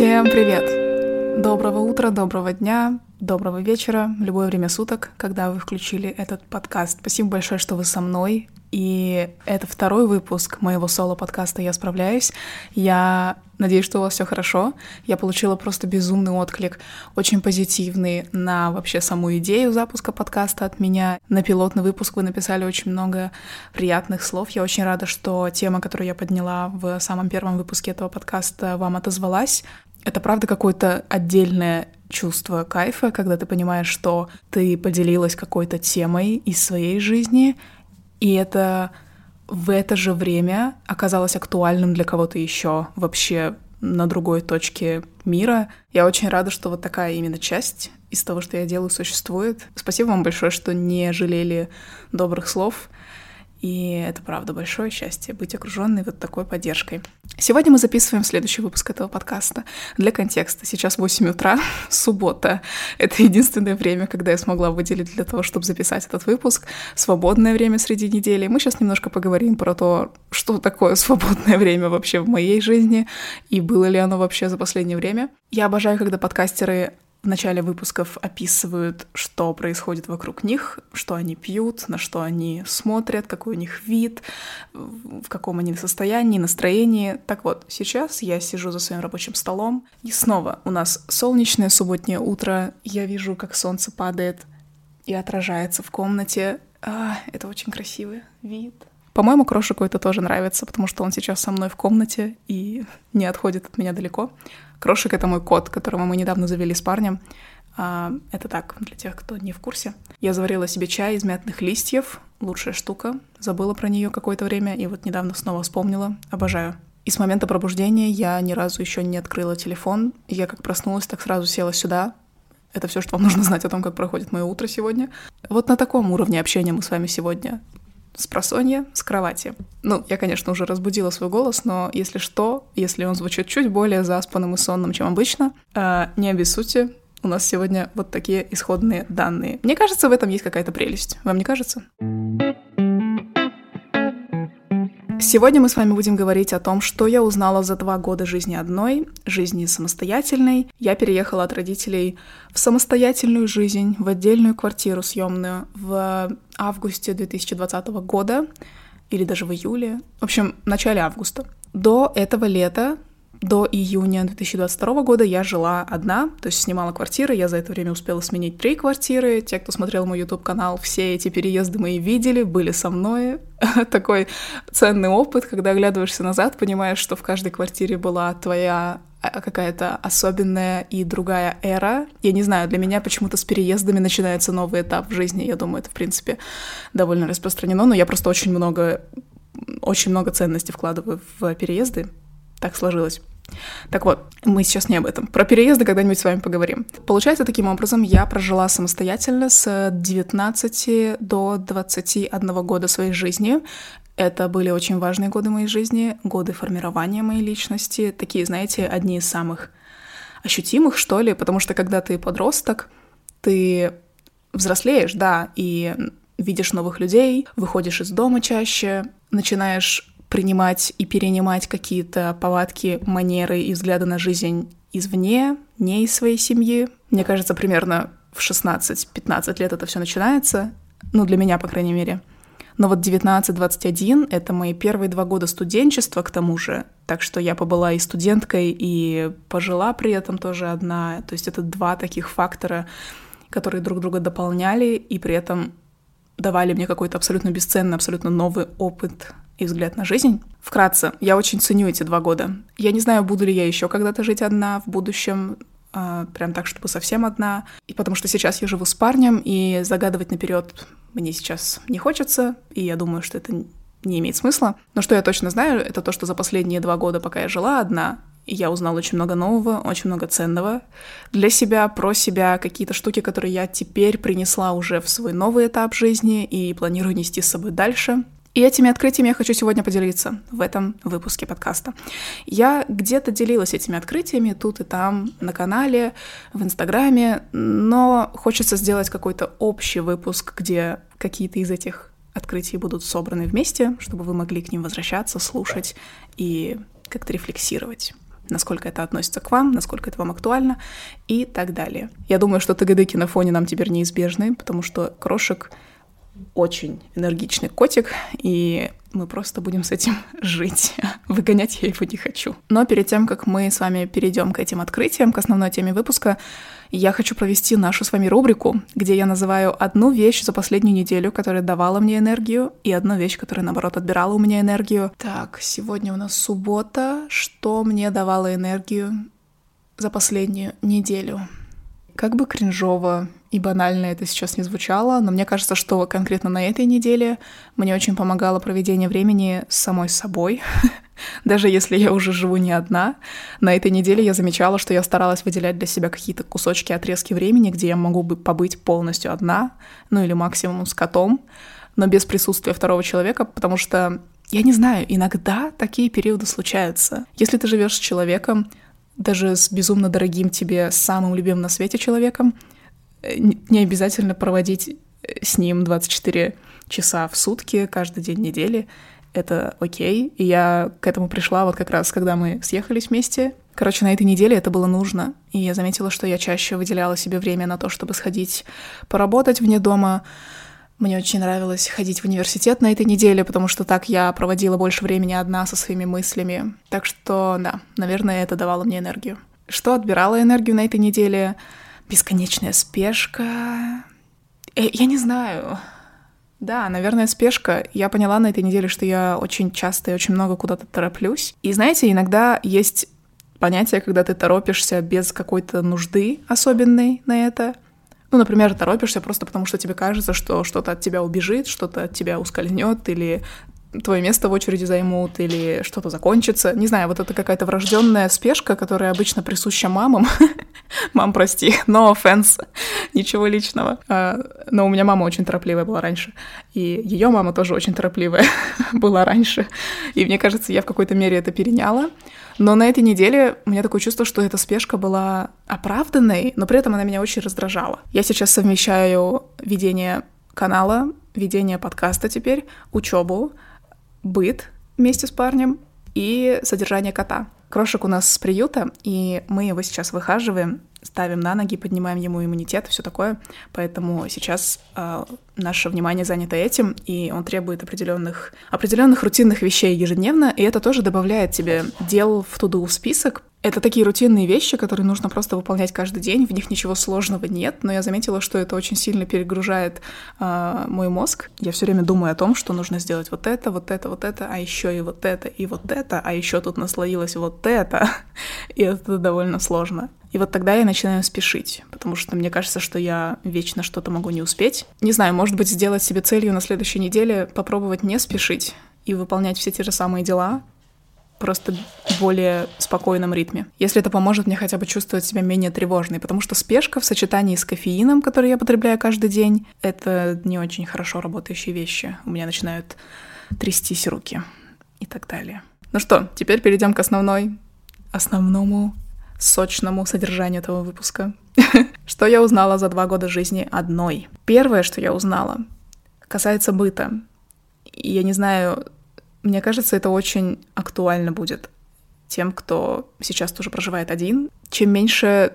Всем привет! Доброго утра, доброго дня, доброго вечера, любое время суток, когда вы включили этот подкаст. Спасибо большое, что вы со мной. И это второй выпуск моего соло-подкаста «Я справляюсь». Я надеюсь, что у вас все хорошо. Я получила просто безумный отклик, очень позитивный на вообще саму идею запуска подкаста от меня. На пилотный выпуск вы написали очень много приятных слов. Я очень рада, что тема, которую я подняла в самом первом выпуске этого подкаста, вам отозвалась. Это правда какое-то отдельное чувство кайфа, когда ты понимаешь, что ты поделилась какой-то темой из своей жизни, и это в это же время оказалось актуальным для кого-то еще вообще на другой точке мира. Я очень рада, что вот такая именно часть из того, что я делаю, существует. Спасибо вам большое, что не жалели добрых слов. И это правда большое счастье быть окруженной вот такой поддержкой. Сегодня мы записываем следующий выпуск этого подкаста. Для контекста, сейчас 8 утра, суббота. Это единственное время, когда я смогла выделить для того, чтобы записать этот выпуск. Свободное время среди недели. Мы сейчас немножко поговорим про то, что такое свободное время вообще в моей жизни и было ли оно вообще за последнее время. Я обожаю, когда подкастеры в начале выпусков описывают, что происходит вокруг них, что они пьют, на что они смотрят, какой у них вид, в каком они состоянии, настроении. Так вот, сейчас я сижу за своим рабочим столом, и снова у нас солнечное субботнее утро, я вижу, как солнце падает и отражается в комнате. А, это очень красивый вид. По-моему, Крошику это тоже нравится, потому что он сейчас со мной в комнате и не отходит от меня далеко. Крошик — это мой кот, которого мы недавно завели с парнем. А, это так, для тех, кто не в курсе. Я заварила себе чай из мятных листьев. Лучшая штука. Забыла про нее какое-то время и вот недавно снова вспомнила. Обожаю. И с момента пробуждения я ни разу еще не открыла телефон. Я как проснулась, так сразу села сюда. Это все, что вам нужно знать о том, как проходит мое утро сегодня. Вот на таком уровне общения мы с вами сегодня с просонья, с кровати. Ну, я, конечно, уже разбудила свой голос, но если что, если он звучит чуть более заспанным и сонным, чем обычно, э, не обессудьте, у нас сегодня вот такие исходные данные. Мне кажется, в этом есть какая-то прелесть. Вам не кажется? Сегодня мы с вами будем говорить о том, что я узнала за два года жизни одной, жизни самостоятельной. Я переехала от родителей в самостоятельную жизнь, в отдельную квартиру съемную в августе 2020 года или даже в июле. В общем, в начале августа. До этого лета до июня 2022 года я жила одна, то есть снимала квартиры. Я за это время успела сменить три квартиры. Те, кто смотрел мой YouTube-канал, все эти переезды мои видели, были со мной. Такой ценный опыт, когда оглядываешься назад, понимаешь, что в каждой квартире была твоя а, какая-то особенная и другая эра. Я не знаю, для меня почему-то с переездами начинается новый этап в жизни. Я думаю, это, в принципе, довольно распространено, но я просто очень много очень много ценностей вкладываю в переезды. Так сложилось. Так вот, мы сейчас не об этом. Про переезды когда-нибудь с вами поговорим. Получается, таким образом, я прожила самостоятельно с 19 до 21 года своей жизни. Это были очень важные годы моей жизни, годы формирования моей личности, такие, знаете, одни из самых ощутимых, что ли, потому что когда ты подросток, ты взрослеешь, да, и видишь новых людей, выходишь из дома чаще, начинаешь принимать и перенимать какие-то повадки, манеры и взгляды на жизнь извне, не из своей семьи. Мне кажется, примерно в 16-15 лет это все начинается, ну, для меня, по крайней мере. Но вот 19-21 — это мои первые два года студенчества, к тому же. Так что я побыла и студенткой, и пожила при этом тоже одна. То есть это два таких фактора, которые друг друга дополняли, и при этом давали мне какой-то абсолютно бесценный, абсолютно новый опыт и взгляд на жизнь. Вкратце, я очень ценю эти два года. Я не знаю, буду ли я еще когда-то жить одна в будущем, э, прям так, чтобы совсем одна. И потому что сейчас я живу с парнем, и загадывать наперед мне сейчас не хочется, и я думаю, что это не имеет смысла. Но что я точно знаю, это то, что за последние два года, пока я жила одна, я узнала очень много нового, очень много ценного для себя, про себя, какие-то штуки, которые я теперь принесла уже в свой новый этап жизни и планирую нести с собой дальше. И этими открытиями я хочу сегодня поделиться в этом выпуске подкаста. Я где-то делилась этими открытиями тут и там на канале, в Инстаграме, но хочется сделать какой-то общий выпуск, где какие-то из этих открытий будут собраны вместе, чтобы вы могли к ним возвращаться, слушать и как-то рефлексировать. насколько это относится к вам, насколько это вам актуально и так далее. Я думаю, что тагадыки на фоне нам теперь неизбежны, потому что крошек очень энергичный котик, и мы просто будем с этим жить. Выгонять я его не хочу. Но перед тем, как мы с вами перейдем к этим открытиям, к основной теме выпуска, я хочу провести нашу с вами рубрику, где я называю одну вещь за последнюю неделю, которая давала мне энергию, и одну вещь, которая, наоборот, отбирала у меня энергию. Так, сегодня у нас суббота. Что мне давало энергию за последнюю неделю? Как бы кринжово и банально это сейчас не звучало, но мне кажется, что конкретно на этой неделе мне очень помогало проведение времени с самой собой. Даже если я уже живу не одна, на этой неделе я замечала, что я старалась выделять для себя какие-то кусочки, отрезки времени, где я могу бы побыть полностью одна, ну или максимум с котом, но без присутствия второго человека, потому что я не знаю, иногда такие периоды случаются. Если ты живешь с человеком, даже с безумно дорогим тебе, самым любимым на свете человеком, не обязательно проводить э, с ним 24 часа в сутки, каждый день недели. Это окей. И я к этому пришла вот как раз, когда мы съехались вместе. Короче, на этой неделе это было нужно. И я заметила, что я чаще выделяла себе время на то, чтобы сходить поработать вне дома, мне очень нравилось ходить в университет на этой неделе, потому что так я проводила больше времени одна со своими мыслями. Так что, да, наверное, это давало мне энергию. Что отбирало энергию на этой неделе? Бесконечная спешка. Э, я не знаю. Да, наверное, спешка. Я поняла на этой неделе, что я очень часто и очень много куда-то тороплюсь. И знаете, иногда есть понятие, когда ты торопишься без какой-то нужды особенной на это — ну, например, торопишься просто потому, что тебе кажется, что что-то от тебя убежит, что-то от тебя ускользнет, или твое место в очереди займут, или что-то закончится. Не знаю, вот это какая-то врожденная спешка, которая обычно присуща мамам. Мам, прости, no offense, ничего личного. А, но у меня мама очень торопливая была раньше, и ее мама тоже очень торопливая была раньше. И мне кажется, я в какой-то мере это переняла. Но на этой неделе у меня такое чувство, что эта спешка была оправданной, но при этом она меня очень раздражала. Я сейчас совмещаю ведение канала, ведение подкаста теперь, учебу, быт вместе с парнем и содержание кота. Крошек у нас с приюта, и мы его сейчас выхаживаем, ставим на ноги, поднимаем ему иммунитет, все такое. Поэтому сейчас э, наше внимание занято этим, и он требует определенных, определенных рутинных вещей ежедневно, и это тоже добавляет тебе дел в туду список, это такие рутинные вещи, которые нужно просто выполнять каждый день, в них ничего сложного нет, но я заметила, что это очень сильно перегружает э, мой мозг. Я все время думаю о том, что нужно сделать вот это, вот это, вот это, а еще и вот это, и вот это, а еще тут наслоилось вот это, и это довольно сложно. И вот тогда я начинаю спешить, потому что мне кажется, что я вечно что-то могу не успеть. Не знаю, может быть, сделать себе целью на следующей неделе попробовать не спешить и выполнять все те же самые дела, просто более спокойном ритме. Если это поможет мне хотя бы чувствовать себя менее тревожной, потому что спешка в сочетании с кофеином, который я потребляю каждый день, это не очень хорошо работающие вещи. У меня начинают трястись руки и так далее. Ну что, теперь перейдем к основной, основному сочному содержанию этого выпуска. Что я узнала за два года жизни одной? Первое, что я узнала, касается быта. Я не знаю, мне кажется, это очень актуально будет тем, кто сейчас тоже проживает один. Чем меньше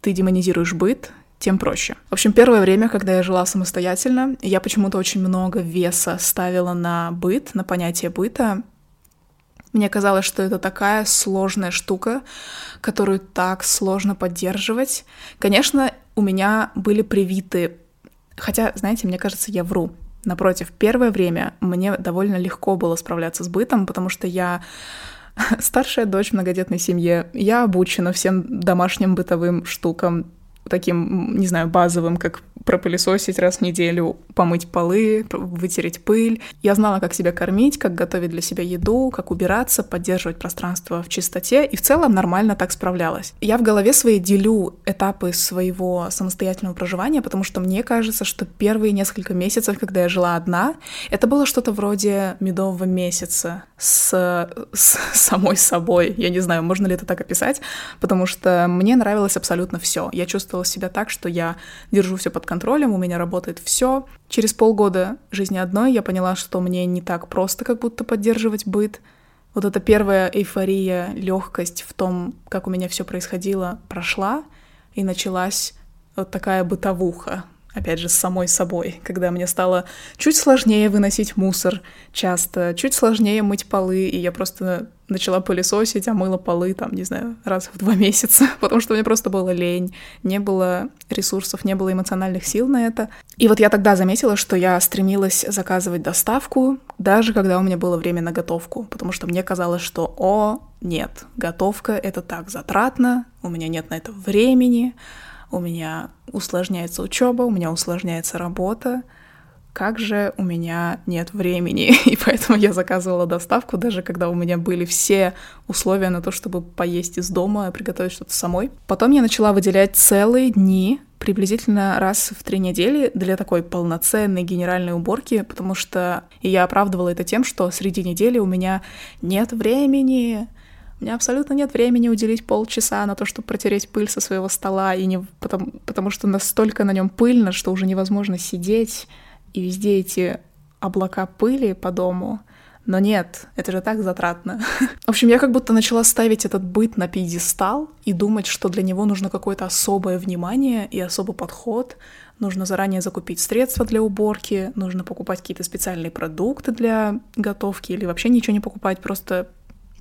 ты демонизируешь быт, тем проще. В общем, первое время, когда я жила самостоятельно, я почему-то очень много веса ставила на быт, на понятие быта. Мне казалось, что это такая сложная штука, которую так сложно поддерживать. Конечно, у меня были привиты Хотя, знаете, мне кажется, я вру. Напротив, первое время мне довольно легко было справляться с бытом, потому что я старшая дочь в многодетной семье, я обучена всем домашним бытовым штукам, таким, не знаю, базовым, как пропылесосить раз в неделю, помыть полы, вытереть пыль. Я знала, как себя кормить, как готовить для себя еду, как убираться, поддерживать пространство в чистоте, и в целом нормально так справлялась. Я в голове своей делю этапы своего самостоятельного проживания, потому что мне кажется, что первые несколько месяцев, когда я жила одна, это было что-то вроде медового месяца с, с самой собой. Я не знаю, можно ли это так описать, потому что мне нравилось абсолютно все. Я чувствовала себя так, что я держу все под контролем, у меня работает все. Через полгода жизни одной я поняла, что мне не так просто как будто поддерживать быт. вот эта первая эйфория, легкость в том, как у меня все происходило, прошла, и началась вот такая бытовуха, опять же, с самой собой, когда мне стало чуть сложнее выносить мусор часто, чуть сложнее мыть полы, и я просто начала пылесосить, а мыла полы, там, не знаю, раз в два месяца, потому что мне просто было лень, не было ресурсов, не было эмоциональных сил на это. И вот я тогда заметила, что я стремилась заказывать доставку, даже когда у меня было время на готовку, потому что мне казалось, что, о, нет, готовка — это так затратно, у меня нет на это времени, у меня усложняется учеба, у меня усложняется работа, как же у меня нет времени, и поэтому я заказывала доставку, даже когда у меня были все условия на то, чтобы поесть из дома, приготовить что-то самой. Потом я начала выделять целые дни, приблизительно раз в три недели для такой полноценной генеральной уборки, потому что я оправдывала это тем, что среди недели у меня нет времени, у меня абсолютно нет времени уделить полчаса на то, чтобы протереть пыль со своего стола, и не потому, потому что настолько на нем пыльно, что уже невозможно сидеть и везде эти облака пыли по дому. Но нет, это же так затратно. В общем, я как будто начала ставить этот быт на пьедестал и думать, что для него нужно какое-то особое внимание и особый подход. Нужно заранее закупить средства для уборки, нужно покупать какие-то специальные продукты для готовки или вообще ничего не покупать, просто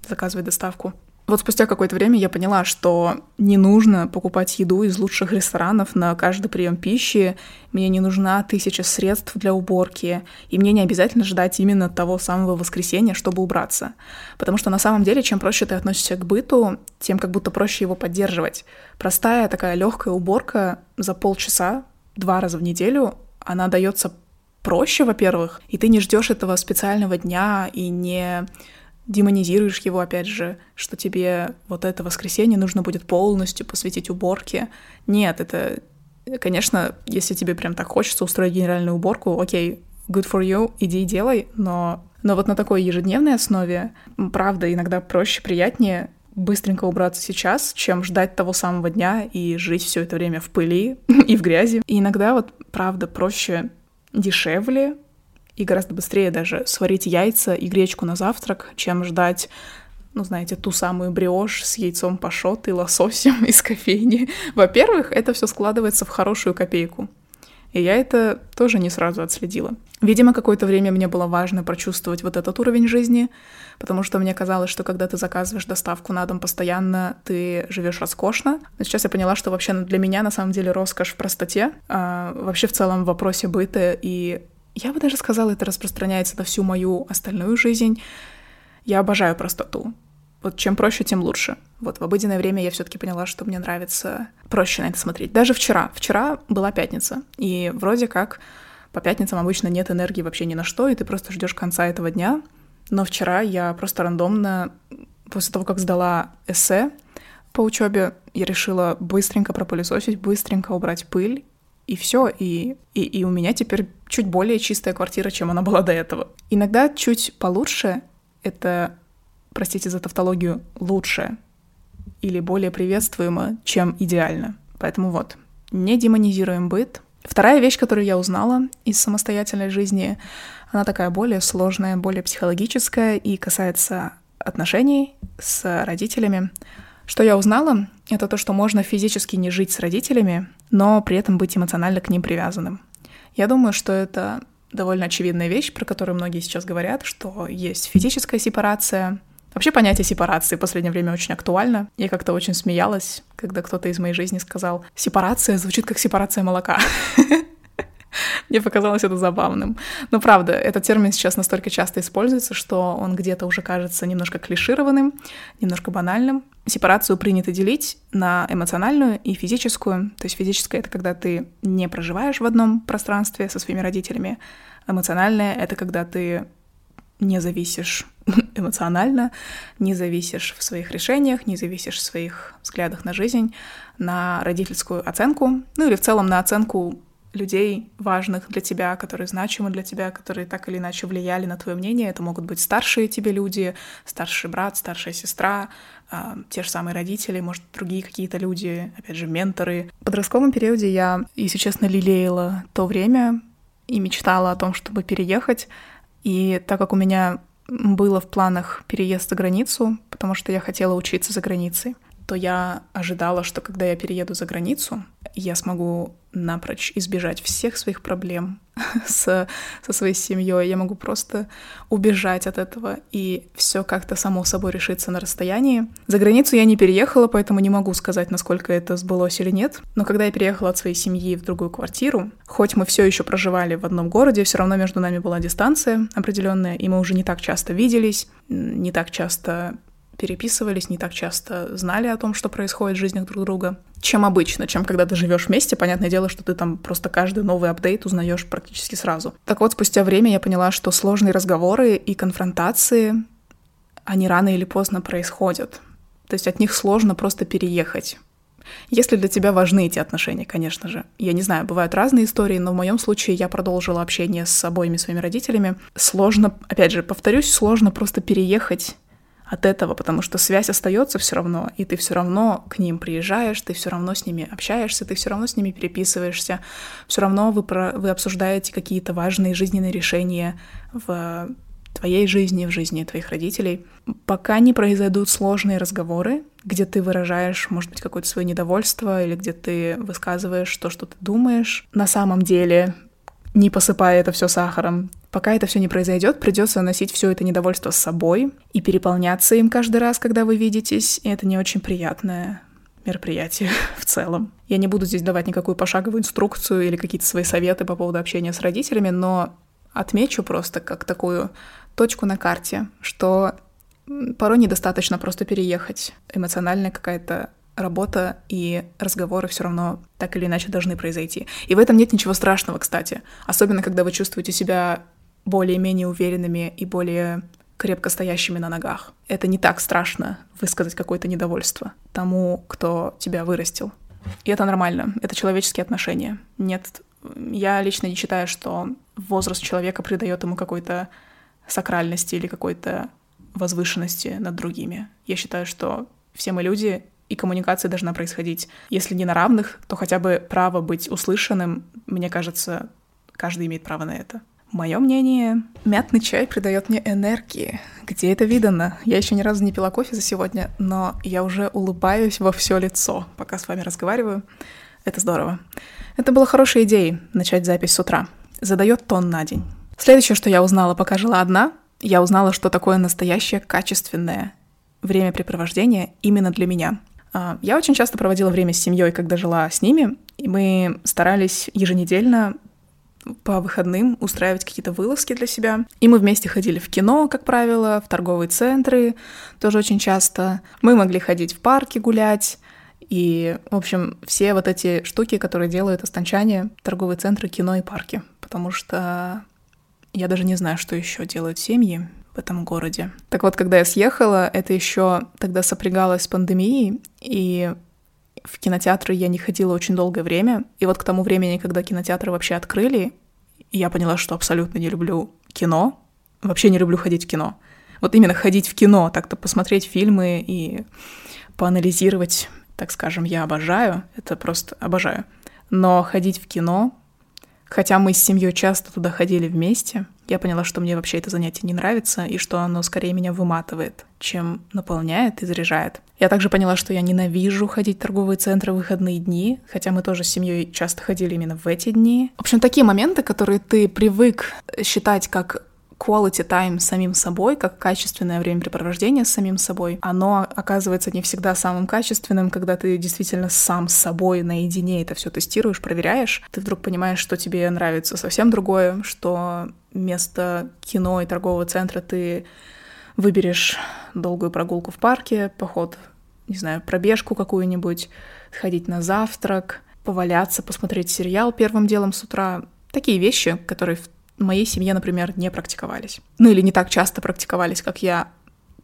заказывать доставку. Вот спустя какое-то время я поняла, что не нужно покупать еду из лучших ресторанов на каждый прием пищи, мне не нужна тысяча средств для уборки, и мне не обязательно ждать именно того самого воскресенья, чтобы убраться. Потому что на самом деле, чем проще ты относишься к быту, тем как будто проще его поддерживать. Простая такая легкая уборка за полчаса, два раза в неделю, она дается проще, во-первых, и ты не ждешь этого специального дня и не демонизируешь его, опять же, что тебе вот это воскресенье нужно будет полностью посвятить уборке. Нет, это, конечно, если тебе прям так хочется устроить генеральную уборку, окей, good for you, иди и делай, но, но вот на такой ежедневной основе, правда, иногда проще, приятнее быстренько убраться сейчас, чем ждать того самого дня и жить все это время в пыли и в грязи. И иногда вот, правда, проще, дешевле и гораздо быстрее даже сварить яйца и гречку на завтрак, чем ждать ну, знаете, ту самую бриошь с яйцом пашот и лососем из кофейни. Во-первых, это все складывается в хорошую копейку. И я это тоже не сразу отследила. Видимо, какое-то время мне было важно прочувствовать вот этот уровень жизни, потому что мне казалось, что когда ты заказываешь доставку на дом постоянно, ты живешь роскошно. Но сейчас я поняла, что вообще для меня на самом деле роскошь в простоте, а вообще в целом в вопросе быта и я бы даже сказала, это распространяется на всю мою остальную жизнь. Я обожаю простоту. Вот чем проще, тем лучше. Вот в обыденное время я все-таки поняла, что мне нравится проще на это смотреть. Даже вчера. Вчера была пятница, и вроде как по пятницам обычно нет энергии вообще ни на что, и ты просто ждешь конца этого дня. Но вчера я просто рандомно, после того, как сдала эссе по учебе, я решила быстренько пропылесосить, быстренько убрать пыль и все, и, и, и у меня теперь чуть более чистая квартира, чем она была до этого. Иногда чуть получше — это, простите за тавтологию, лучше или более приветствуемо, чем идеально. Поэтому вот, не демонизируем быт. Вторая вещь, которую я узнала из самостоятельной жизни, она такая более сложная, более психологическая и касается отношений с родителями. Что я узнала, это то, что можно физически не жить с родителями, но при этом быть эмоционально к ним привязанным. Я думаю, что это довольно очевидная вещь, про которую многие сейчас говорят, что есть физическая сепарация. Вообще понятие сепарации в последнее время очень актуально. Я как-то очень смеялась, когда кто-то из моей жизни сказал, сепарация звучит как сепарация молока. Мне показалось это забавным. Но правда, этот термин сейчас настолько часто используется, что он где-то уже кажется немножко клишированным, немножко банальным. Сепарацию принято делить на эмоциональную и физическую. То есть физическая — это когда ты не проживаешь в одном пространстве со своими родителями. Эмоциональная — это когда ты не зависишь эмоционально, не зависишь в своих решениях, не зависишь в своих взглядах на жизнь, на родительскую оценку, ну или в целом на оценку людей важных для тебя, которые значимы для тебя, которые так или иначе влияли на твое мнение. Это могут быть старшие тебе люди, старший брат, старшая сестра, э, те же самые родители, может, другие какие-то люди, опять же, менторы. В подростковом периоде я, если честно, лелеяла то время и мечтала о том, чтобы переехать. И так как у меня было в планах переезд за границу, потому что я хотела учиться за границей, то я ожидала, что когда я перееду за границу, я смогу напрочь избежать всех своих проблем с, со своей семьей. Я могу просто убежать от этого, и все как-то само собой решится на расстоянии. За границу я не переехала, поэтому не могу сказать, насколько это сбылось или нет. Но когда я переехала от своей семьи в другую квартиру, хоть мы все еще проживали в одном городе, все равно между нами была дистанция определенная, и мы уже не так часто виделись, не так часто переписывались, не так часто знали о том, что происходит в жизнях друг друга, чем обычно, чем когда ты живешь вместе. Понятное дело, что ты там просто каждый новый апдейт узнаешь практически сразу. Так вот, спустя время я поняла, что сложные разговоры и конфронтации, они рано или поздно происходят. То есть от них сложно просто переехать. Если для тебя важны эти отношения, конечно же. Я не знаю, бывают разные истории, но в моем случае я продолжила общение с обоими своими родителями. Сложно, опять же, повторюсь, сложно просто переехать от этого, потому что связь остается все равно, и ты все равно к ним приезжаешь, ты все равно с ними общаешься, ты все равно с ними переписываешься, все равно вы, про, вы обсуждаете какие-то важные жизненные решения в твоей жизни, в жизни твоих родителей. Пока не произойдут сложные разговоры, где ты выражаешь, может быть, какое-то свое недовольство или где ты высказываешь то, что ты думаешь, на самом деле не посыпая это все сахаром. Пока это все не произойдет, придется носить все это недовольство с собой и переполняться им каждый раз, когда вы видитесь, и это не очень приятное мероприятие в целом. Я не буду здесь давать никакую пошаговую инструкцию или какие-то свои советы по поводу общения с родителями, но отмечу просто как такую точку на карте, что порой недостаточно просто переехать. Эмоциональная какая-то работа и разговоры все равно так или иначе должны произойти. И в этом нет ничего страшного, кстати. Особенно, когда вы чувствуете себя более-менее уверенными и более крепко стоящими на ногах. Это не так страшно высказать какое-то недовольство тому, кто тебя вырастил. И это нормально, это человеческие отношения. Нет, я лично не считаю, что возраст человека придает ему какой-то сакральности или какой-то возвышенности над другими. Я считаю, что все мы люди, и коммуникация должна происходить, если не на равных, то хотя бы право быть услышанным, мне кажется, каждый имеет право на это. Мое мнение, мятный чай придает мне энергии. Где это видано? Я еще ни разу не пила кофе за сегодня, но я уже улыбаюсь во все лицо, пока с вами разговариваю. Это здорово. Это была хорошая идея начать запись с утра. Задает тон на день. Следующее, что я узнала, пока жила одна, я узнала, что такое настоящее качественное времяпрепровождение именно для меня — я очень часто проводила время с семьей, когда жила с ними, и мы старались еженедельно по выходным устраивать какие-то вылазки для себя. И мы вместе ходили в кино, как правило, в торговые центры тоже очень часто. Мы могли ходить в парки гулять. И, в общем, все вот эти штуки, которые делают останчане, торговые центры, кино и парки. Потому что я даже не знаю, что еще делают семьи в этом городе. Так вот, когда я съехала, это еще тогда сопрягалось с пандемией, и в кинотеатры я не ходила очень долгое время. И вот к тому времени, когда кинотеатры вообще открыли, я поняла, что абсолютно не люблю кино, вообще не люблю ходить в кино. Вот именно ходить в кино, так-то посмотреть фильмы и поанализировать, так скажем, я обожаю, это просто обожаю. Но ходить в кино Хотя мы с семьей часто туда ходили вместе, я поняла, что мне вообще это занятие не нравится и что оно скорее меня выматывает, чем наполняет и заряжает. Я также поняла, что я ненавижу ходить в торговые центры в выходные дни, хотя мы тоже с семьей часто ходили именно в эти дни. В общем, такие моменты, которые ты привык считать как quality time с самим собой, как качественное времяпрепровождение с самим собой, оно оказывается не всегда самым качественным, когда ты действительно сам с собой наедине это все тестируешь, проверяешь, ты вдруг понимаешь, что тебе нравится совсем другое, что вместо кино и торгового центра ты выберешь долгую прогулку в парке, поход, не знаю, пробежку какую-нибудь, сходить на завтрак, поваляться, посмотреть сериал первым делом с утра. Такие вещи, которые в в моей семье, например, не практиковались. Ну или не так часто практиковались, как я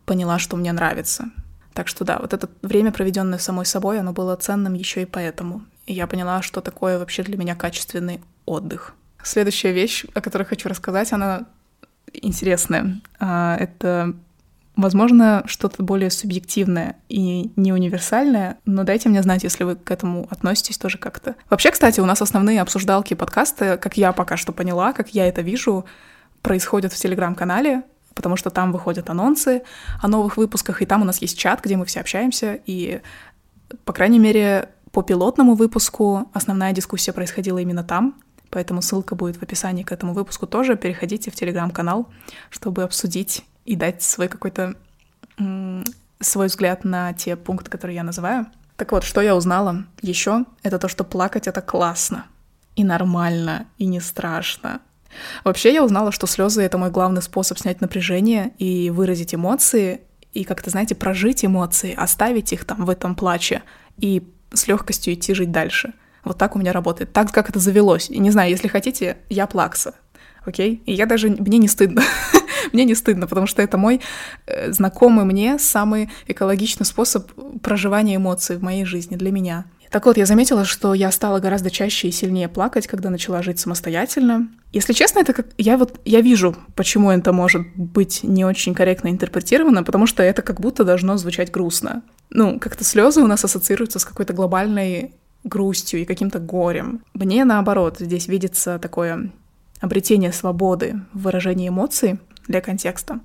поняла, что мне нравится. Так что да, вот это время, проведенное самой собой, оно было ценным еще и поэтому. И я поняла, что такое вообще для меня качественный отдых. Следующая вещь, о которой хочу рассказать, она интересная. А, это Возможно, что-то более субъективное и не универсальное, но дайте мне знать, если вы к этому относитесь тоже как-то. Вообще, кстати, у нас основные обсуждалки подкаста, как я пока что поняла, как я это вижу, происходят в Телеграм-канале, потому что там выходят анонсы о новых выпусках, и там у нас есть чат, где мы все общаемся, и, по крайней мере, по пилотному выпуску основная дискуссия происходила именно там, поэтому ссылка будет в описании к этому выпуску тоже. Переходите в телеграм-канал, чтобы обсудить и дать свой какой-то свой взгляд на те пункты, которые я называю. Так вот, что я узнала еще, это то, что плакать — это классно, и нормально, и не страшно. Вообще я узнала, что слезы — это мой главный способ снять напряжение и выразить эмоции, и как-то, знаете, прожить эмоции, оставить их там в этом плаче и с легкостью идти жить дальше. Вот так у меня работает, так как это завелось. И не знаю, если хотите, я плакса, окей? И я даже, мне не стыдно. мне не стыдно, потому что это мой э, знакомый мне самый экологичный способ проживания эмоций в моей жизни для меня. Так вот, я заметила, что я стала гораздо чаще и сильнее плакать, когда начала жить самостоятельно. Если честно, это как... Я вот... Я вижу, почему это может быть не очень корректно интерпретировано, потому что это как будто должно звучать грустно. Ну, как-то слезы у нас ассоциируются с какой-то глобальной грустью и каким-то горем. Мне, наоборот, здесь видится такое обретение свободы в выражении эмоций для контекста.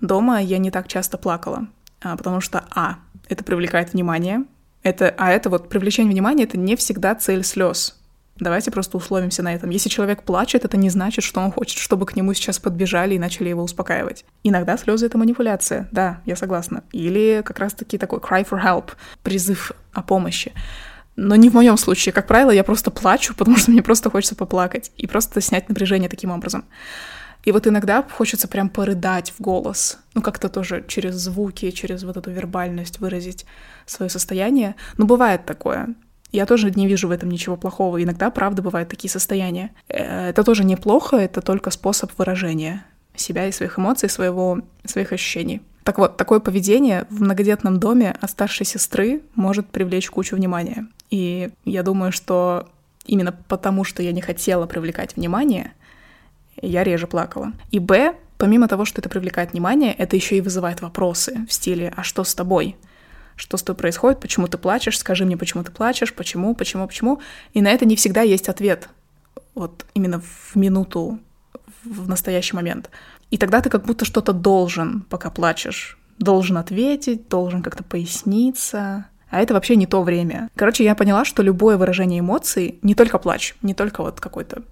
Дома я не так часто плакала, а, потому что, а, это привлекает внимание, это, а это вот привлечение внимания — это не всегда цель слез. Давайте просто условимся на этом. Если человек плачет, это не значит, что он хочет, чтобы к нему сейчас подбежали и начали его успокаивать. Иногда слезы — это манипуляция, да, я согласна. Или как раз-таки такой cry for help, призыв о помощи. Но не в моем случае. Как правило, я просто плачу, потому что мне просто хочется поплакать и просто снять напряжение таким образом. И вот иногда хочется прям порыдать в голос, ну как-то тоже через звуки, через вот эту вербальность выразить свое состояние. Но бывает такое. Я тоже не вижу в этом ничего плохого. Иногда, правда, бывают такие состояния. Э, это тоже неплохо, это только способ выражения себя и своих эмоций, своего, своих ощущений. Так вот, такое поведение в многодетном доме от старшей сестры может привлечь кучу внимания. И я думаю, что именно потому, что я не хотела привлекать внимание, я реже плакала. И Б, помимо того, что это привлекает внимание, это еще и вызывает вопросы в стиле «А что с тобой?» Что с тобой происходит? Почему ты плачешь? Скажи мне, почему ты плачешь? Почему? Почему? Почему? И на это не всегда есть ответ. Вот именно в минуту, в настоящий момент. И тогда ты как будто что-то должен, пока плачешь. Должен ответить, должен как-то поясниться. А это вообще не то время. Короче, я поняла, что любое выражение эмоций, не только плач, не только вот какой-то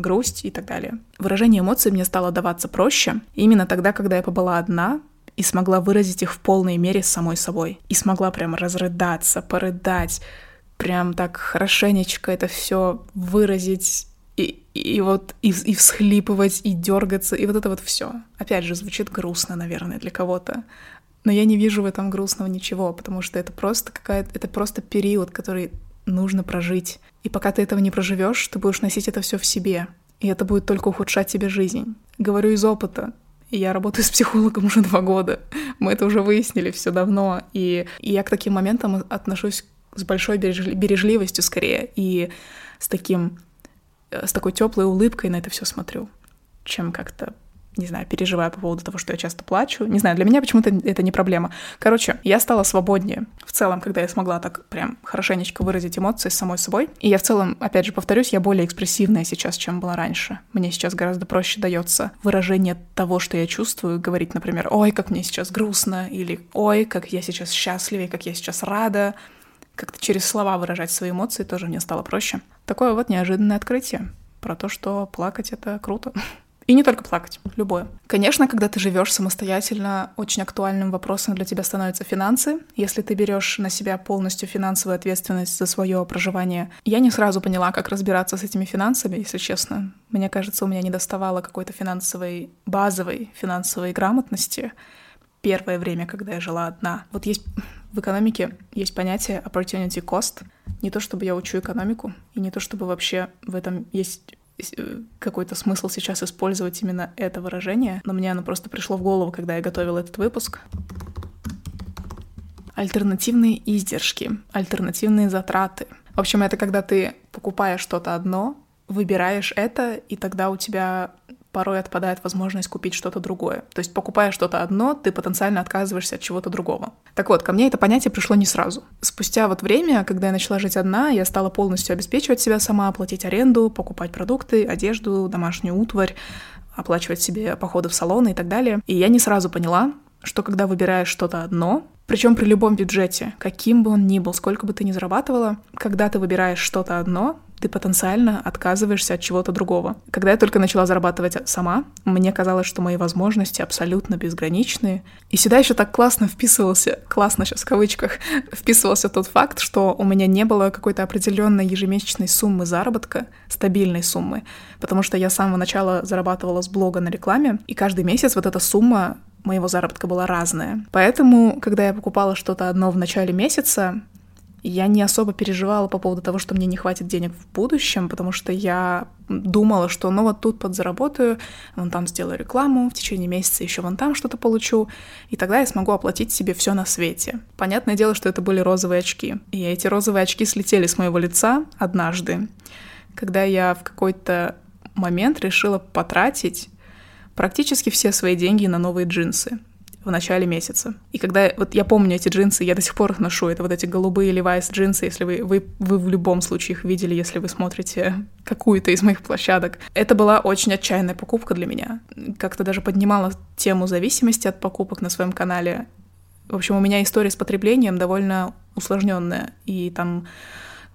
грусть и так далее. Выражение эмоций мне стало даваться проще именно тогда, когда я побыла одна и смогла выразить их в полной мере с самой собой. И смогла прям разрыдаться, порыдать, прям так хорошенечко это все выразить и, и вот и, и всхлипывать, и дергаться, и вот это вот все. Опять же, звучит грустно, наверное, для кого-то. Но я не вижу в этом грустного ничего, потому что это просто какая-то, это просто период, который нужно прожить. И пока ты этого не проживешь, ты будешь носить это все в себе. И это будет только ухудшать тебе жизнь. Говорю из опыта. Я работаю с психологом уже два года. Мы это уже выяснили все давно. И, и я к таким моментам отношусь с большой бережливостью скорее. И с таким с такой теплой улыбкой на это все смотрю, чем как-то не знаю, переживаю по поводу того, что я часто плачу. Не знаю, для меня почему-то это не проблема. Короче, я стала свободнее в целом, когда я смогла так прям хорошенечко выразить эмоции с самой собой. И я в целом, опять же, повторюсь, я более экспрессивная сейчас, чем была раньше. Мне сейчас гораздо проще дается выражение того, что я чувствую, говорить, например, ой, как мне сейчас грустно, или ой, как я сейчас счастлива, как я сейчас рада. Как-то через слова выражать свои эмоции тоже мне стало проще. Такое вот неожиданное открытие про то, что плакать — это круто. И не только плакать, любое. Конечно, когда ты живешь самостоятельно, очень актуальным вопросом для тебя становятся финансы. Если ты берешь на себя полностью финансовую ответственность за свое проживание, я не сразу поняла, как разбираться с этими финансами, если честно. Мне кажется, у меня не доставало какой-то финансовой, базовой финансовой грамотности первое время, когда я жила одна. Вот есть в экономике есть понятие opportunity cost. Не то чтобы я учу экономику, и не то чтобы вообще в этом есть какой-то смысл сейчас использовать именно это выражение, но мне оно просто пришло в голову, когда я готовила этот выпуск. Альтернативные издержки, альтернативные затраты. В общем, это когда ты покупаешь что-то одно, выбираешь это, и тогда у тебя порой отпадает возможность купить что-то другое. То есть, покупая что-то одно, ты потенциально отказываешься от чего-то другого. Так вот, ко мне это понятие пришло не сразу. Спустя вот время, когда я начала жить одна, я стала полностью обеспечивать себя сама, платить аренду, покупать продукты, одежду, домашнюю утварь, оплачивать себе походы в салоны и так далее. И я не сразу поняла, что когда выбираешь что-то одно, причем при любом бюджете, каким бы он ни был, сколько бы ты ни зарабатывала, когда ты выбираешь что-то одно, ты потенциально отказываешься от чего-то другого. Когда я только начала зарабатывать сама, мне казалось, что мои возможности абсолютно безграничные. И сюда еще так классно вписывался, классно сейчас в кавычках, вписывался тот факт, что у меня не было какой-то определенной ежемесячной суммы заработка, стабильной суммы, потому что я с самого начала зарабатывала с блога на рекламе, и каждый месяц вот эта сумма моего заработка была разная. Поэтому, когда я покупала что-то одно в начале месяца, я не особо переживала по поводу того, что мне не хватит денег в будущем, потому что я думала, что ну вот тут подзаработаю, вон там сделаю рекламу, в течение месяца еще вон там что-то получу, и тогда я смогу оплатить себе все на свете. Понятное дело, что это были розовые очки. И эти розовые очки слетели с моего лица однажды, когда я в какой-то момент решила потратить практически все свои деньги на новые джинсы в начале месяца. И когда вот я помню эти джинсы, я до сих пор их ношу. Это вот эти голубые Levi's джинсы, если вы, вы, вы в любом случае их видели, если вы смотрите какую-то из моих площадок. Это была очень отчаянная покупка для меня. Как-то даже поднимала тему зависимости от покупок на своем канале. В общем, у меня история с потреблением довольно усложненная, и там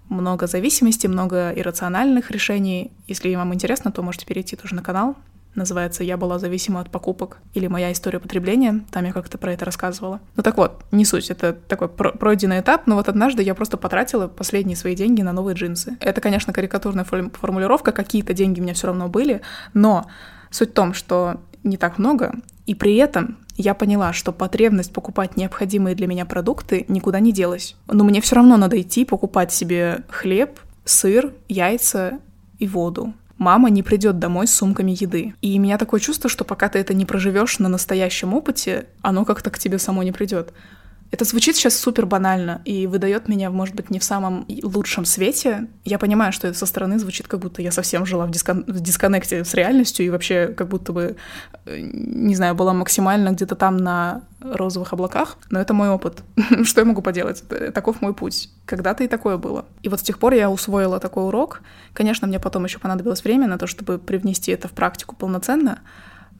много зависимости, много иррациональных решений. Если вам интересно, то можете перейти тоже на канал называется «Я была зависима от покупок» или «Моя история потребления», там я как-то про это рассказывала. Ну так вот, не суть, это такой пройденный этап, но вот однажды я просто потратила последние свои деньги на новые джинсы. Это, конечно, карикатурная формулировка, какие-то деньги у меня все равно были, но суть в том, что не так много, и при этом я поняла, что потребность покупать необходимые для меня продукты никуда не делась. Но мне все равно надо идти покупать себе хлеб, сыр, яйца и воду мама не придет домой с сумками еды. И у меня такое чувство, что пока ты это не проживешь на настоящем опыте, оно как-то к тебе само не придет. Это звучит сейчас супер банально и выдает меня, может быть, не в самом лучшем свете. Я понимаю, что это со стороны звучит, как будто я совсем жила в, дискон... в дисконнекте с реальностью и вообще как будто бы, э, не знаю, была максимально где-то там на розовых облаках. Но это мой опыт. что я могу поделать? Таков мой путь. Когда-то и такое было. И вот с тех пор я усвоила такой урок. Конечно, мне потом еще понадобилось время на то, чтобы привнести это в практику полноценно.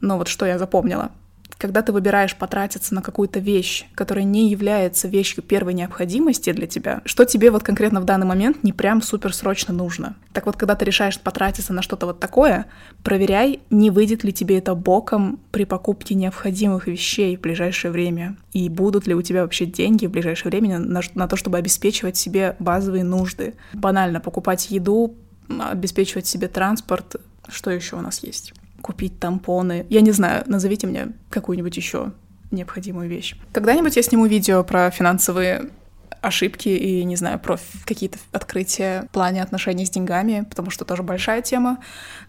Но вот что я запомнила — когда ты выбираешь потратиться на какую-то вещь, которая не является вещью первой необходимости для тебя, что тебе вот конкретно в данный момент не прям супер срочно нужно. Так вот, когда ты решаешь потратиться на что-то вот такое, проверяй, не выйдет ли тебе это боком при покупке необходимых вещей в ближайшее время. И будут ли у тебя вообще деньги в ближайшее время на, на то, чтобы обеспечивать себе базовые нужды. Банально покупать еду, обеспечивать себе транспорт, что еще у нас есть? Купить тампоны. Я не знаю, назовите мне какую-нибудь еще необходимую вещь. Когда-нибудь я сниму видео про финансовые ошибки и, не знаю, про какие-то открытия в плане отношений с деньгами, потому что тоже большая тема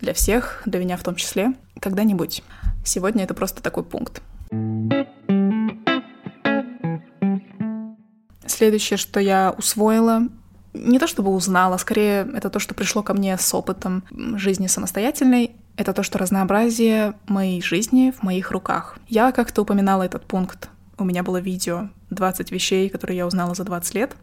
для всех, для меня в том числе. Когда-нибудь. Сегодня это просто такой пункт. Следующее, что я усвоила, не то чтобы узнала, скорее это то, что пришло ко мне с опытом жизни самостоятельной, это то, что разнообразие моей жизни в моих руках. Я как-то упоминала этот пункт. У меня было видео 20 вещей, которые я узнала за 20 лет.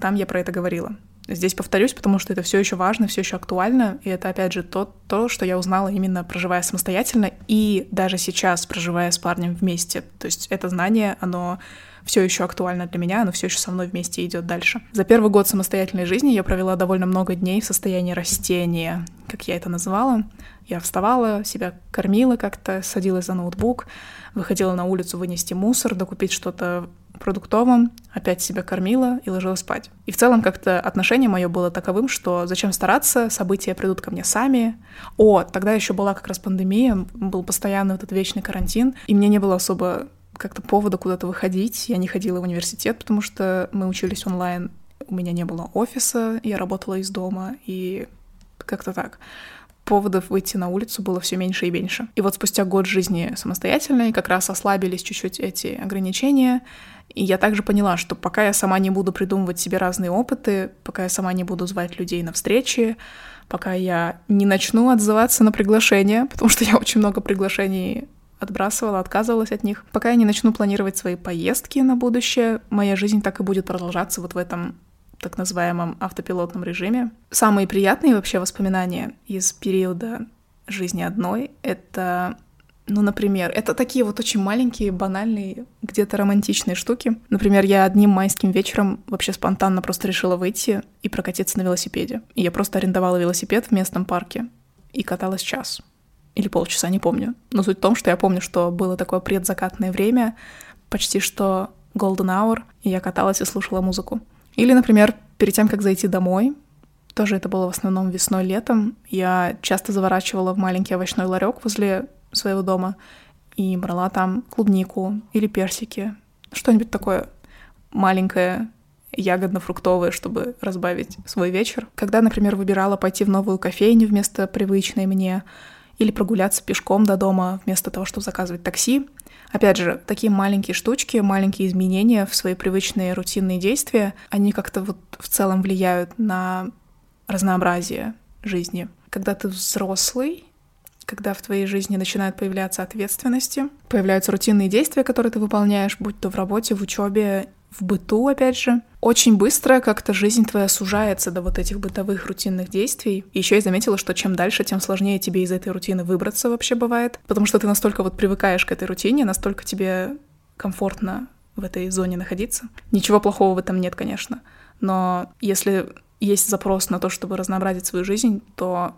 Там я про это говорила. Здесь повторюсь, потому что это все еще важно, все еще актуально, и это опять же то, то, что я узнала именно проживая самостоятельно и даже сейчас проживая с парнем вместе. То есть это знание, оно все еще актуально для меня, оно все еще со мной вместе идет дальше. За первый год самостоятельной жизни я провела довольно много дней в состоянии растения, как я это называла. Я вставала, себя кормила как-то, садилась за ноутбук, выходила на улицу вынести мусор, докупить что-то продуктовым, опять себя кормила и ложилась спать. И в целом как-то отношение мое было таковым, что зачем стараться, события придут ко мне сами. О, тогда еще была как раз пандемия, был постоянный этот вечный карантин, и мне не было особо как-то повода куда-то выходить. Я не ходила в университет, потому что мы учились онлайн, у меня не было офиса, я работала из дома, и как-то так поводов выйти на улицу было все меньше и меньше. И вот спустя год жизни самостоятельной как раз ослабились чуть-чуть эти ограничения, и я также поняла, что пока я сама не буду придумывать себе разные опыты, пока я сама не буду звать людей на встречи, пока я не начну отзываться на приглашения, потому что я очень много приглашений отбрасывала, отказывалась от них. Пока я не начну планировать свои поездки на будущее, моя жизнь так и будет продолжаться вот в этом так называемом автопилотном режиме. Самые приятные вообще воспоминания из периода жизни одной — это ну, например, это такие вот очень маленькие, банальные, где-то романтичные штуки. Например, я одним майским вечером вообще спонтанно просто решила выйти и прокатиться на велосипеде. И я просто арендовала велосипед в местном парке и каталась час. Или полчаса, не помню. Но суть в том, что я помню, что было такое предзакатное время, почти что golden hour, и я каталась и слушала музыку. Или, например, перед тем, как зайти домой, тоже это было в основном весной-летом, я часто заворачивала в маленький овощной ларек возле своего дома и брала там клубнику или персики, что-нибудь такое маленькое, ягодно-фруктовое, чтобы разбавить свой вечер. Когда, например, выбирала пойти в новую кофейню вместо привычной мне, или прогуляться пешком до дома вместо того, чтобы заказывать такси. Опять же, такие маленькие штучки, маленькие изменения в свои привычные рутинные действия, они как-то вот в целом влияют на разнообразие жизни. Когда ты взрослый, когда в твоей жизни начинают появляться ответственности, появляются рутинные действия, которые ты выполняешь, будь то в работе, в учебе, в быту, опять же. Очень быстро как-то жизнь твоя сужается до вот этих бытовых рутинных действий. Еще я заметила, что чем дальше, тем сложнее тебе из этой рутины выбраться вообще бывает, потому что ты настолько вот привыкаешь к этой рутине, настолько тебе комфортно в этой зоне находиться. Ничего плохого в этом нет, конечно. Но если есть запрос на то, чтобы разнообразить свою жизнь, то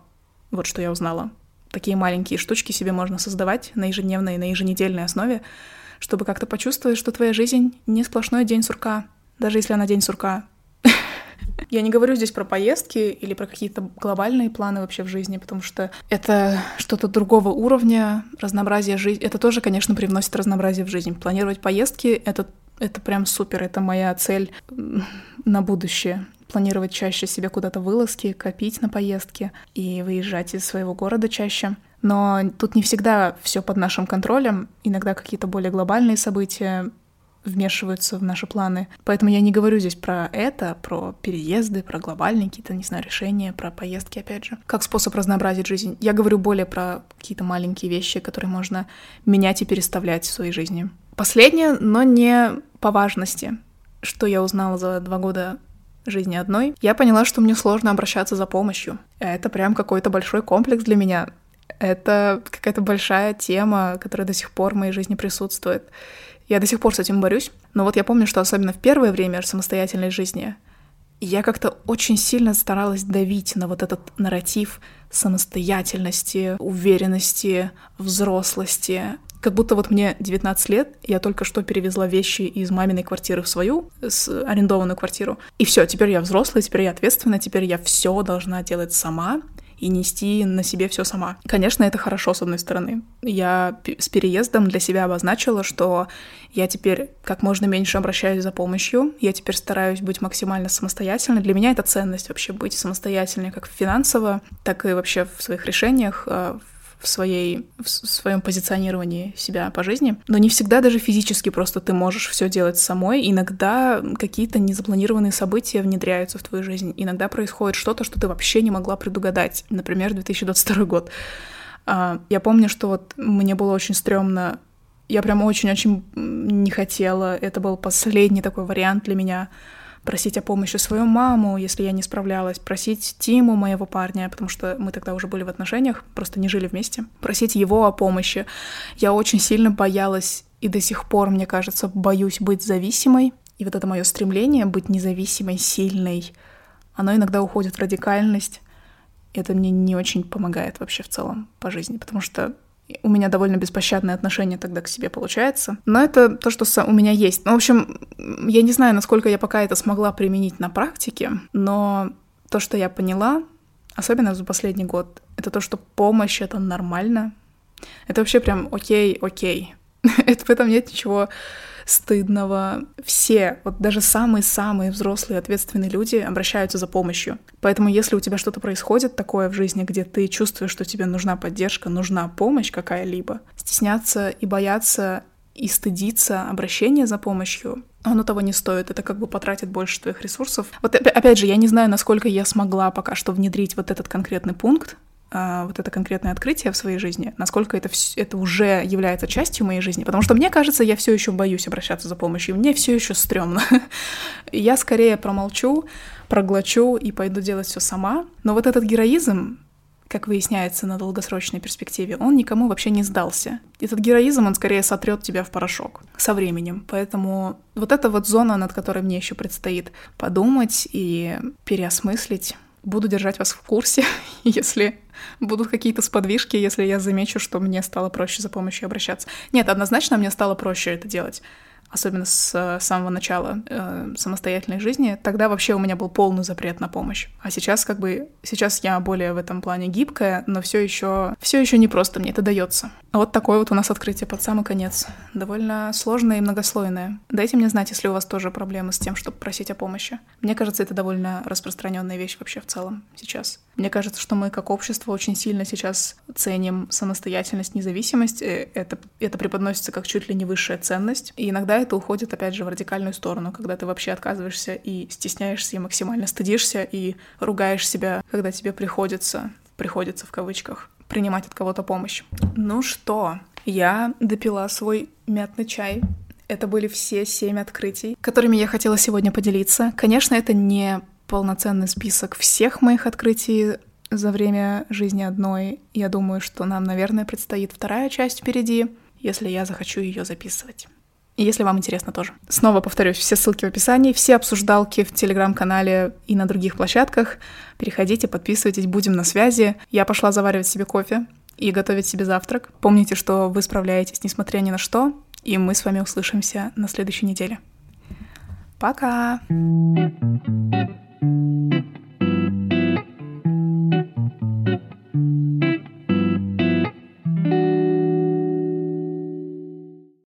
вот что я узнала. Такие маленькие штучки себе можно создавать на ежедневной, на еженедельной основе, чтобы как-то почувствовать, что твоя жизнь не сплошной день сурка, даже если она день сурка. Я не говорю здесь про поездки или про какие-то глобальные планы вообще в жизни, потому что это что-то другого уровня, разнообразие жизни. Это тоже, конечно, привносит разнообразие в жизнь. Планировать поездки — это, это прям супер, это моя цель на будущее планировать чаще себе куда-то вылазки, копить на поездки и выезжать из своего города чаще. Но тут не всегда все под нашим контролем. Иногда какие-то более глобальные события вмешиваются в наши планы. Поэтому я не говорю здесь про это, про переезды, про глобальные какие-то, не знаю, решения, про поездки, опять же. Как способ разнообразить жизнь. Я говорю более про какие-то маленькие вещи, которые можно менять и переставлять в своей жизни. Последнее, но не по важности, что я узнала за два года жизни одной, я поняла, что мне сложно обращаться за помощью. Это прям какой-то большой комплекс для меня. Это какая-то большая тема, которая до сих пор в моей жизни присутствует. Я до сих пор с этим борюсь. Но вот я помню, что особенно в первое время самостоятельной жизни я как-то очень сильно старалась давить на вот этот нарратив самостоятельности, уверенности, взрослости, как будто вот мне 19 лет, я только что перевезла вещи из маминой квартиры в свою, с арендованную квартиру. И все, теперь я взрослая, теперь я ответственна, теперь я все должна делать сама и нести на себе все сама. Конечно, это хорошо, с одной стороны. Я с переездом для себя обозначила, что я теперь как можно меньше обращаюсь за помощью, я теперь стараюсь быть максимально самостоятельной. Для меня это ценность вообще быть самостоятельной как финансово, так и вообще в своих решениях, а, в, своей, в своем позиционировании себя по жизни. Но не всегда даже физически просто ты можешь все делать самой. Иногда какие-то незапланированные события внедряются в твою жизнь. Иногда происходит что-то, что ты вообще не могла предугадать. Например, 2022 год. А, я помню, что вот мне было очень стрёмно я прям очень-очень не хотела. Это был последний такой вариант для меня просить о помощи свою маму, если я не справлялась, просить Тиму, моего парня, потому что мы тогда уже были в отношениях, просто не жили вместе, просить его о помощи. Я очень сильно боялась и до сих пор, мне кажется, боюсь быть зависимой. И вот это мое стремление быть независимой, сильной, оно иногда уходит в радикальность. Это мне не очень помогает вообще в целом по жизни, потому что у меня довольно беспощадное отношение тогда к себе получается. Но это то, что у меня есть. Ну, в общем, я не знаю, насколько я пока это смогла применить на практике, но то, что я поняла, особенно за последний год, это то, что помощь — это нормально. Это вообще прям окей, окей. это, в этом нет ничего стыдного. Все, вот даже самые-самые взрослые ответственные люди обращаются за помощью. Поэтому если у тебя что-то происходит такое в жизни, где ты чувствуешь, что тебе нужна поддержка, нужна помощь какая-либо, стесняться и бояться и стыдиться обращения за помощью, оно того не стоит, это как бы потратит больше твоих ресурсов. Вот опять же, я не знаю, насколько я смогла пока что внедрить вот этот конкретный пункт, вот это конкретное открытие в своей жизни, насколько это, это уже является частью моей жизни, потому что мне кажется, я все еще боюсь обращаться за помощью, мне все еще стрёмно. я скорее промолчу, проглочу и пойду делать все сама. Но вот этот героизм, как выясняется на долгосрочной перспективе, он никому вообще не сдался. Этот героизм, он скорее сотрет тебя в порошок со временем. Поэтому вот эта вот зона, над которой мне еще предстоит подумать и переосмыслить, буду держать вас в курсе, если будут какие-то сподвижки, если я замечу, что мне стало проще за помощью обращаться. Нет, однозначно мне стало проще это делать особенно с э, самого начала э, самостоятельной жизни, тогда вообще у меня был полный запрет на помощь. А сейчас как бы сейчас я более в этом плане гибкая, но все еще все еще не просто мне это дается. Вот такое вот у нас открытие под самый конец, довольно сложное и многослойное. Дайте мне знать, если у вас тоже проблемы с тем, чтобы просить о помощи. Мне кажется, это довольно распространенная вещь вообще в целом сейчас. Мне кажется, что мы как общество очень сильно сейчас ценим самостоятельность, независимость. Э, это, это преподносится как чуть ли не высшая ценность. И иногда это уходит, опять же, в радикальную сторону, когда ты вообще отказываешься и стесняешься, и максимально стыдишься, и ругаешь себя, когда тебе приходится, приходится в кавычках, принимать от кого-то помощь. Ну что, я допила свой мятный чай. Это были все семь открытий, которыми я хотела сегодня поделиться. Конечно, это не полноценный список всех моих открытий за время жизни одной. Я думаю, что нам, наверное, предстоит вторая часть впереди, если я захочу ее записывать. Если вам интересно тоже. Снова повторюсь, все ссылки в описании, все обсуждалки в телеграм-канале и на других площадках. Переходите, подписывайтесь, будем на связи. Я пошла заваривать себе кофе и готовить себе завтрак. Помните, что вы справляетесь, несмотря ни на что, и мы с вами услышимся на следующей неделе. Пока! Thank you.